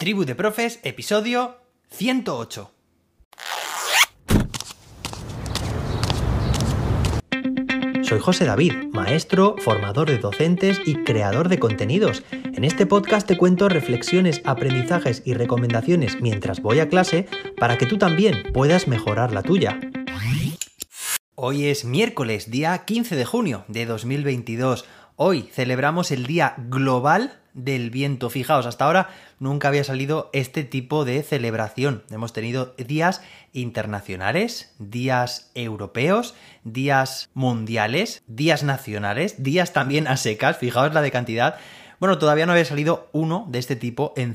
Tribu de Profes, episodio 108. Soy José David, maestro, formador de docentes y creador de contenidos. En este podcast te cuento reflexiones, aprendizajes y recomendaciones mientras voy a clase para que tú también puedas mejorar la tuya. Hoy es miércoles, día 15 de junio de 2022. Hoy celebramos el Día Global del Viento. Fijaos, hasta ahora nunca había salido este tipo de celebración. Hemos tenido días internacionales, días europeos, días mundiales, días nacionales, días también a secas. Fijaos la de cantidad. Bueno, todavía no había salido uno de este tipo en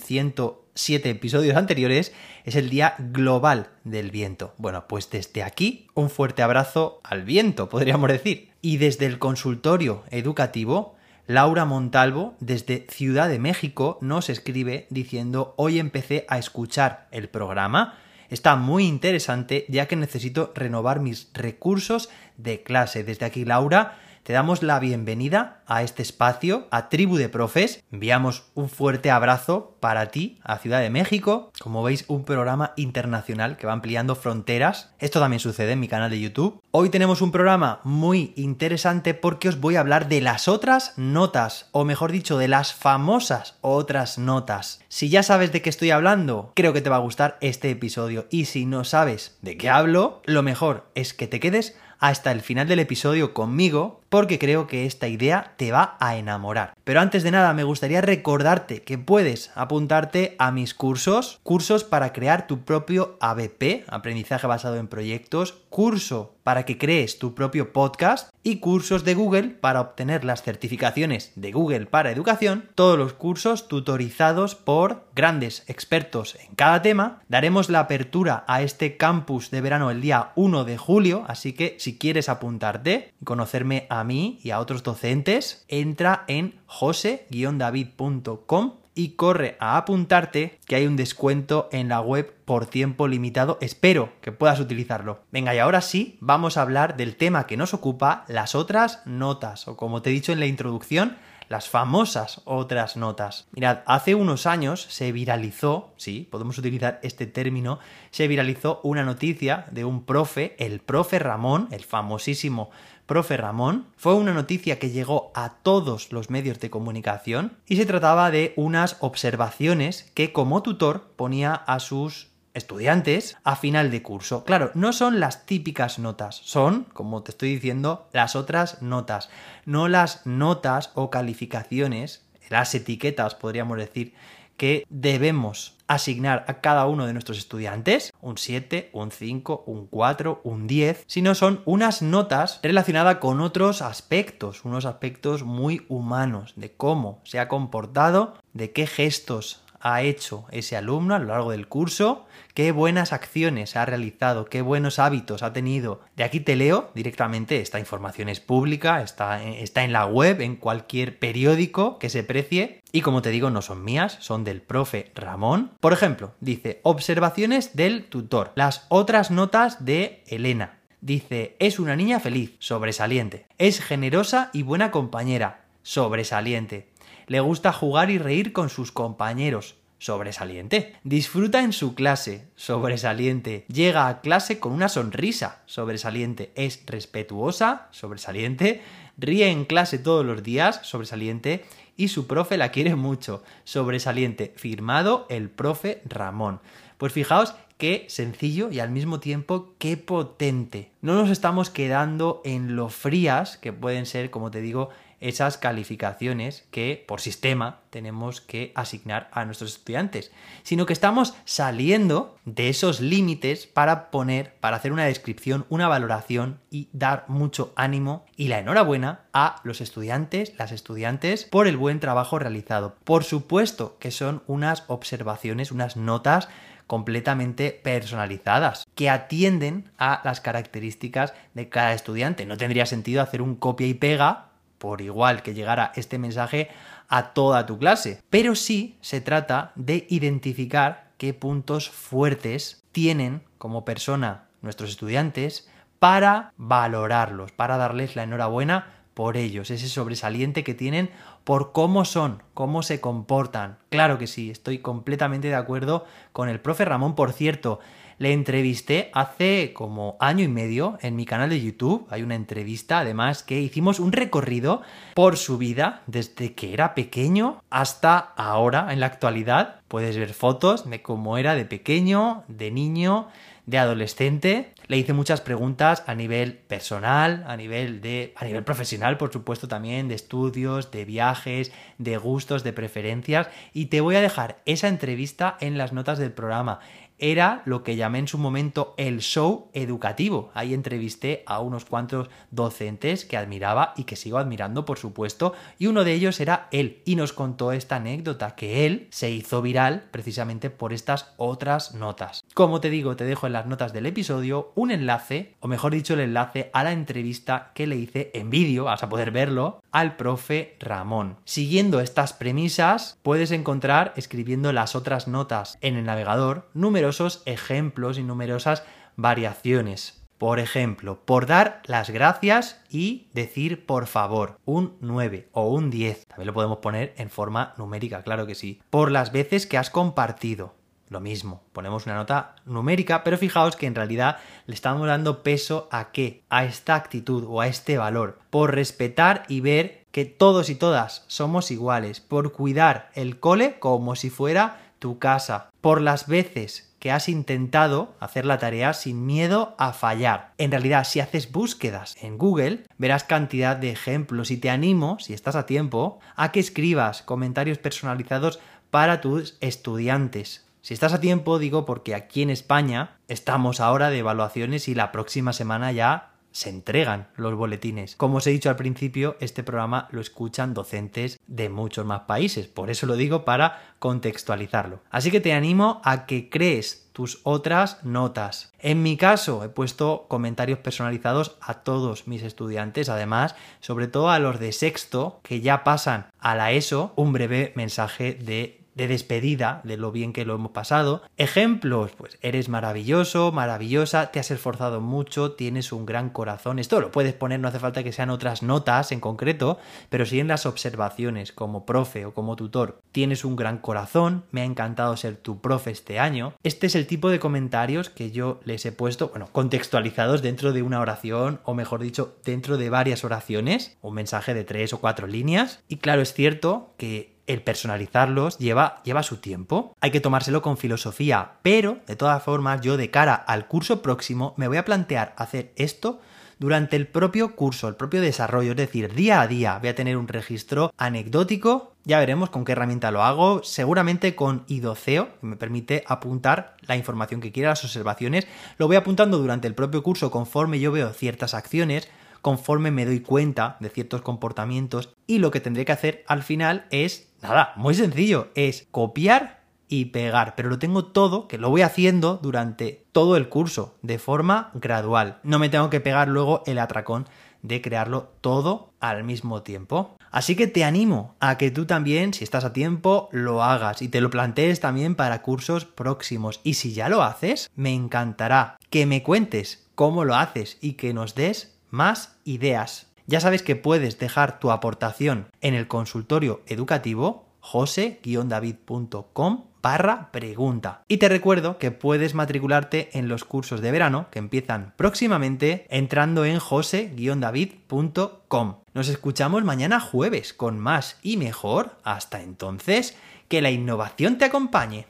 107 episodios anteriores. Es el Día Global del Viento. Bueno, pues desde aquí un fuerte abrazo al viento, podríamos decir. Y desde el consultorio educativo, Laura Montalvo, desde Ciudad de México, nos escribe diciendo hoy empecé a escuchar el programa. Está muy interesante ya que necesito renovar mis recursos de clase. Desde aquí, Laura, te damos la bienvenida a este espacio, a Tribu de Profes. Enviamos un fuerte abrazo para ti, a Ciudad de México. Como veis, un programa internacional que va ampliando fronteras. Esto también sucede en mi canal de YouTube. Hoy tenemos un programa muy interesante porque os voy a hablar de las otras notas, o mejor dicho, de las famosas otras notas. Si ya sabes de qué estoy hablando, creo que te va a gustar este episodio. Y si no sabes de qué hablo, lo mejor es que te quedes hasta el final del episodio conmigo porque creo que esta idea te va a enamorar. Pero antes de nada me gustaría recordarte que puedes apuntarte a mis cursos, cursos para crear tu propio ABP, aprendizaje basado en proyectos, curso para que crees tu propio podcast y cursos de Google para obtener las certificaciones de Google para educación, todos los cursos tutorizados por grandes expertos en cada tema. Daremos la apertura a este campus de verano el día 1 de julio, así que quieres apuntarte y conocerme a mí y a otros docentes, entra en jose-david.com y corre a apuntarte que hay un descuento en la web por tiempo limitado. Espero que puedas utilizarlo. Venga, y ahora sí, vamos a hablar del tema que nos ocupa, las otras notas, o como te he dicho en la introducción, las famosas otras notas. Mirad, hace unos años se viralizó, sí, podemos utilizar este término, se viralizó una noticia de un profe, el profe Ramón, el famosísimo profe Ramón, fue una noticia que llegó a todos los medios de comunicación y se trataba de unas observaciones que como tutor ponía a sus estudiantes a final de curso. Claro, no son las típicas notas, son, como te estoy diciendo, las otras notas, no las notas o calificaciones, las etiquetas, podríamos decir, que debemos asignar a cada uno de nuestros estudiantes, un 7, un 5, un 4, un 10, sino son unas notas relacionadas con otros aspectos, unos aspectos muy humanos, de cómo se ha comportado, de qué gestos ha hecho ese alumno a lo largo del curso, qué buenas acciones ha realizado, qué buenos hábitos ha tenido. De aquí te leo directamente, esta información es pública, está, está en la web, en cualquier periódico que se precie, y como te digo, no son mías, son del profe Ramón. Por ejemplo, dice, observaciones del tutor, las otras notas de Elena. Dice, es una niña feliz, sobresaliente. Es generosa y buena compañera, sobresaliente. Le gusta jugar y reír con sus compañeros. Sobresaliente. Disfruta en su clase. Sobresaliente. Llega a clase con una sonrisa. Sobresaliente. Es respetuosa. Sobresaliente. Ríe en clase todos los días. Sobresaliente. Y su profe la quiere mucho. Sobresaliente. Firmado el profe Ramón. Pues fijaos qué sencillo y al mismo tiempo qué potente. No nos estamos quedando en lo frías que pueden ser, como te digo, esas calificaciones que por sistema tenemos que asignar a nuestros estudiantes, sino que estamos saliendo de esos límites para poner, para hacer una descripción, una valoración y dar mucho ánimo y la enhorabuena a los estudiantes, las estudiantes, por el buen trabajo realizado. Por supuesto que son unas observaciones, unas notas completamente personalizadas, que atienden a las características de cada estudiante. No tendría sentido hacer un copia y pega por igual que llegara este mensaje a toda tu clase. Pero sí se trata de identificar qué puntos fuertes tienen como persona nuestros estudiantes para valorarlos, para darles la enhorabuena por ellos, ese sobresaliente que tienen por cómo son, cómo se comportan. Claro que sí, estoy completamente de acuerdo con el profe Ramón, por cierto. Le entrevisté hace como año y medio en mi canal de YouTube. Hay una entrevista, además, que hicimos un recorrido por su vida desde que era pequeño hasta ahora, en la actualidad. Puedes ver fotos de cómo era de pequeño, de niño, de adolescente. Le hice muchas preguntas a nivel personal, a nivel de a nivel profesional, por supuesto también de estudios, de viajes, de gustos, de preferencias y te voy a dejar esa entrevista en las notas del programa era lo que llamé en su momento el show educativo. Ahí entrevisté a unos cuantos docentes que admiraba y que sigo admirando, por supuesto, y uno de ellos era él, y nos contó esta anécdota, que él se hizo viral precisamente por estas otras notas. Como te digo, te dejo en las notas del episodio un enlace, o mejor dicho, el enlace a la entrevista que le hice en vídeo, vas a poder verlo, al profe Ramón. Siguiendo estas premisas, puedes encontrar, escribiendo las otras notas en el navegador, número ejemplos y numerosas variaciones. Por ejemplo, por dar las gracias y decir por favor, un 9 o un 10. También lo podemos poner en forma numérica, claro que sí. Por las veces que has compartido. Lo mismo, ponemos una nota numérica, pero fijaos que en realidad le estamos dando peso a qué? A esta actitud o a este valor. Por respetar y ver que todos y todas somos iguales. Por cuidar el cole como si fuera tu casa. Por las veces que has intentado hacer la tarea sin miedo a fallar. En realidad, si haces búsquedas en Google, verás cantidad de ejemplos y te animo, si estás a tiempo, a que escribas comentarios personalizados para tus estudiantes. Si estás a tiempo, digo porque aquí en España estamos ahora de evaluaciones y la próxima semana ya se entregan los boletines. Como os he dicho al principio, este programa lo escuchan docentes de muchos más países, por eso lo digo para contextualizarlo. Así que te animo a que crees tus otras notas. En mi caso, he puesto comentarios personalizados a todos mis estudiantes, además, sobre todo a los de sexto, que ya pasan a la ESO, un breve mensaje de de despedida de lo bien que lo hemos pasado. Ejemplos, pues eres maravilloso, maravillosa, te has esforzado mucho, tienes un gran corazón. Esto lo puedes poner, no hace falta que sean otras notas en concreto, pero sí en las observaciones como profe o como tutor. Tienes un gran corazón, me ha encantado ser tu profe este año. Este es el tipo de comentarios que yo les he puesto, bueno, contextualizados dentro de una oración o mejor dicho, dentro de varias oraciones, un mensaje de tres o cuatro líneas. Y claro, es cierto que el personalizarlos lleva, lleva su tiempo. Hay que tomárselo con filosofía, pero de todas formas yo de cara al curso próximo me voy a plantear hacer esto durante el propio curso, el propio desarrollo, es decir, día a día voy a tener un registro anecdótico, ya veremos con qué herramienta lo hago, seguramente con idoceo, que me permite apuntar la información que quiera, las observaciones, lo voy apuntando durante el propio curso conforme yo veo ciertas acciones, conforme me doy cuenta de ciertos comportamientos y lo que tendré que hacer al final es, nada, muy sencillo, es copiar y pegar, pero lo tengo todo, que lo voy haciendo durante todo el curso, de forma gradual. No me tengo que pegar luego el atracón de crearlo todo al mismo tiempo. Así que te animo a que tú también, si estás a tiempo, lo hagas y te lo plantees también para cursos próximos. Y si ya lo haces, me encantará que me cuentes cómo lo haces y que nos des más ideas. Ya sabes que puedes dejar tu aportación en el consultorio educativo jose-david.com barra pregunta. Y te recuerdo que puedes matricularte en los cursos de verano que empiezan próximamente entrando en jose-david.com. Nos escuchamos mañana jueves con más y mejor. Hasta entonces, que la innovación te acompañe.